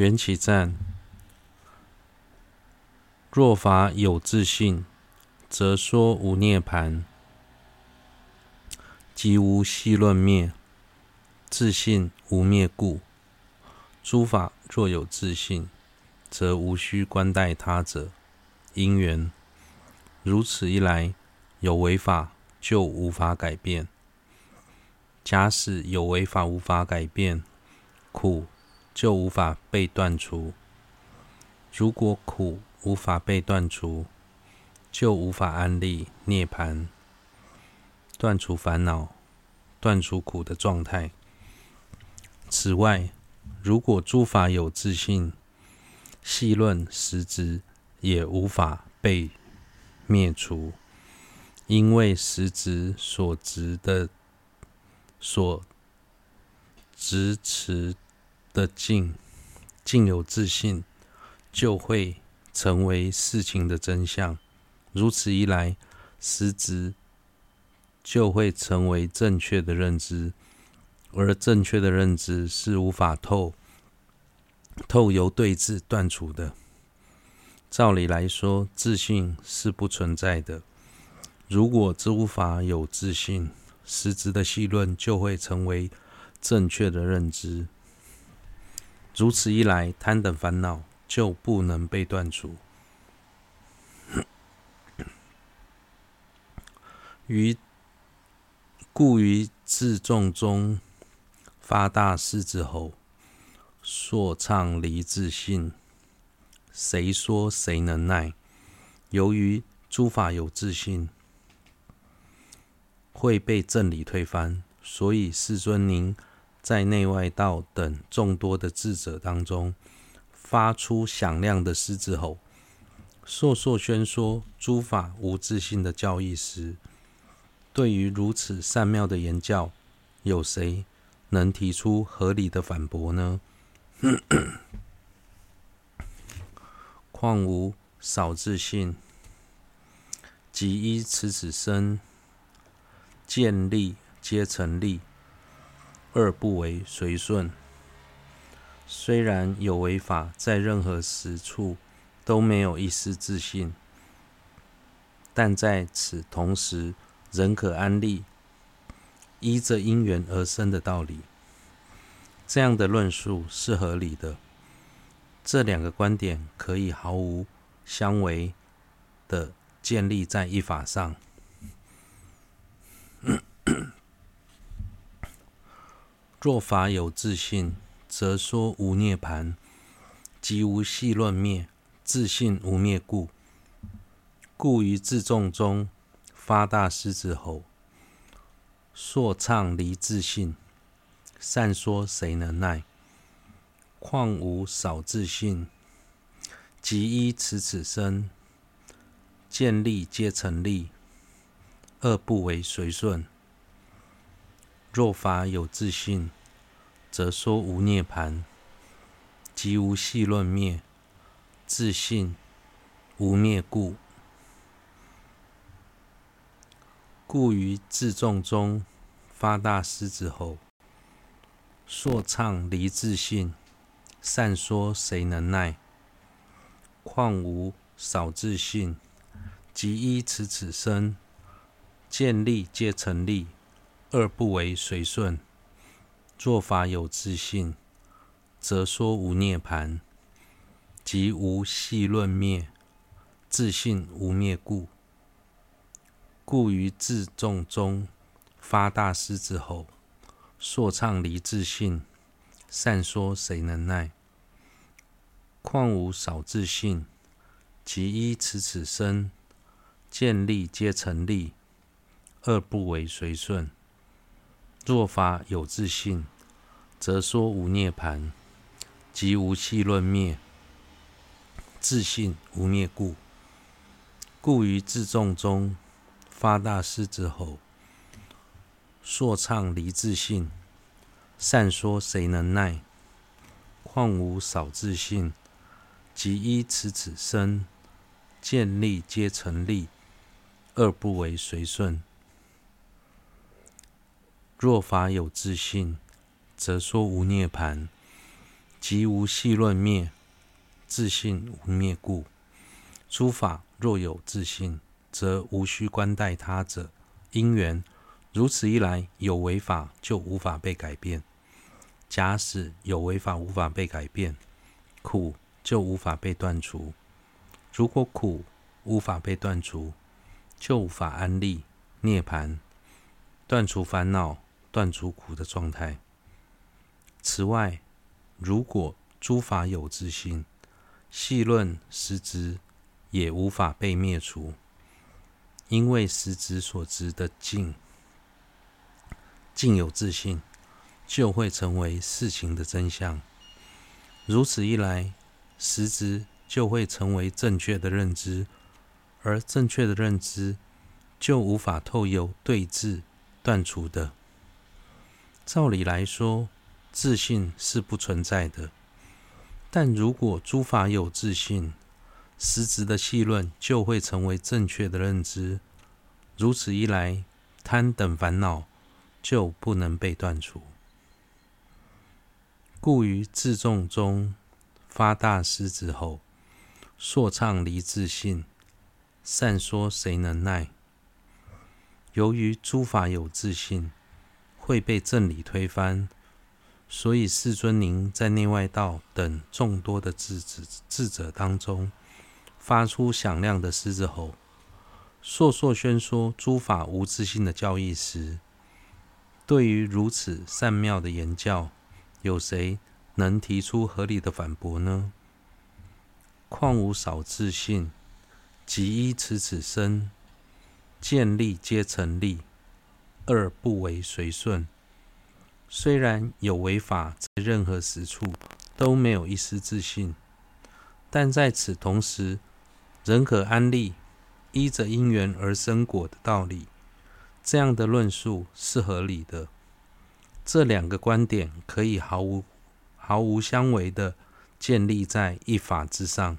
缘起赞。若法有自性，则说无涅槃，即无戏论灭，自性无灭故。诸法若有自性，则无须观待他者。因缘如此一来，有为法就无法改变。假使有为法无法改变，苦就无法被断除。如果苦无法被断除，就无法安立涅槃，断除烦恼，断除苦的状态。此外，如果诸法有自性，细论实执也无法被灭除，因为实执所执的、所执持的境，境有自信，就会。成为事情的真相，如此一来，实执就会成为正确的认知，而正确的认知是无法透透由对治断除的。照理来说，自信是不存在的。如果诸法有自信，实执的戏论就会成为正确的认知。如此一来，贪等烦恼。就不能被断除。于故于自众中发大誓之后，说唱离自信，谁说谁能耐？由于诸法有自信，会被正理推翻，所以世尊您在内外道等众多的智者当中。发出响亮的狮子吼，烁烁宣说诸法无自性的教义时，对于如此善妙的言教，有谁能提出合理的反驳呢？况无少自性，即依此此生，见利皆成利，二不为随顺。虽然有为法在任何时处都没有一丝自信，但在此同时仍可安立依着因缘而生的道理。这样的论述是合理的。这两个观点可以毫无相违的建立在一法上。若法有自信。则说无涅槃，即无系论灭，自信无灭故。故于自众中发大狮子吼，说唱离自信，善说谁能耐？况无少自信，即依此此生，见利皆成利，二不为随顺。若法有自信。则说无涅槃，即无系论灭，自信无灭故。故于自众中发大狮子吼，说唱离自信，善说谁能耐？况无少自信，即依此此生，见利皆成利，二不为随顺。若法有自信，则说无涅槃，即无戏论灭，自信无灭故。故于自众中发大师之后，说唱离自信，善说谁能耐？况无少自信，即依此此身，见利皆成利，二不为随顺。若法有自信，则说无涅槃，即无戏论灭，自信无灭故。故于自众中发大狮子吼，说唱离自信，善说谁能耐？况无少自信，即依此此生，见利皆成利，二不为随顺。若法有自信，则说无涅槃，即无戏论灭，自信无灭故。诸法若有自信，则无须观待他者。因缘如此一来，有为法就无法被改变。假使有为法无法被改变，苦就无法被断除。如果苦无法被断除，就无法安立涅槃，断除烦恼，断除苦的状态。此外，如果诸法有自性，细论实执也无法被灭除，因为实执所执的境，境有自信，就会成为事情的真相。如此一来，实执就会成为正确的认知，而正确的认知就无法透由对治断除的。照理来说，自信是不存在的。但如果诸法有自信，实质的细论就会成为正确的认知。如此一来，贪等烦恼就不能被断除。故于自众中发大师之后，说唱离自信，善说谁能耐？由于诸法有自信。会被正理推翻，所以世尊您在内外道等众多的智智智者当中，发出响亮的狮子吼，烁烁宣说诸法无自性的教义时，对于如此善妙的言教，有谁能提出合理的反驳呢？况无少自性，即依此此身，见利皆成利。二不为随顺，虽然有违法在任何实处都没有一丝自信，但在此同时，仍可安立依着因缘而生果的道理。这样的论述是合理的。这两个观点可以毫无毫无相违的建立在一法之上。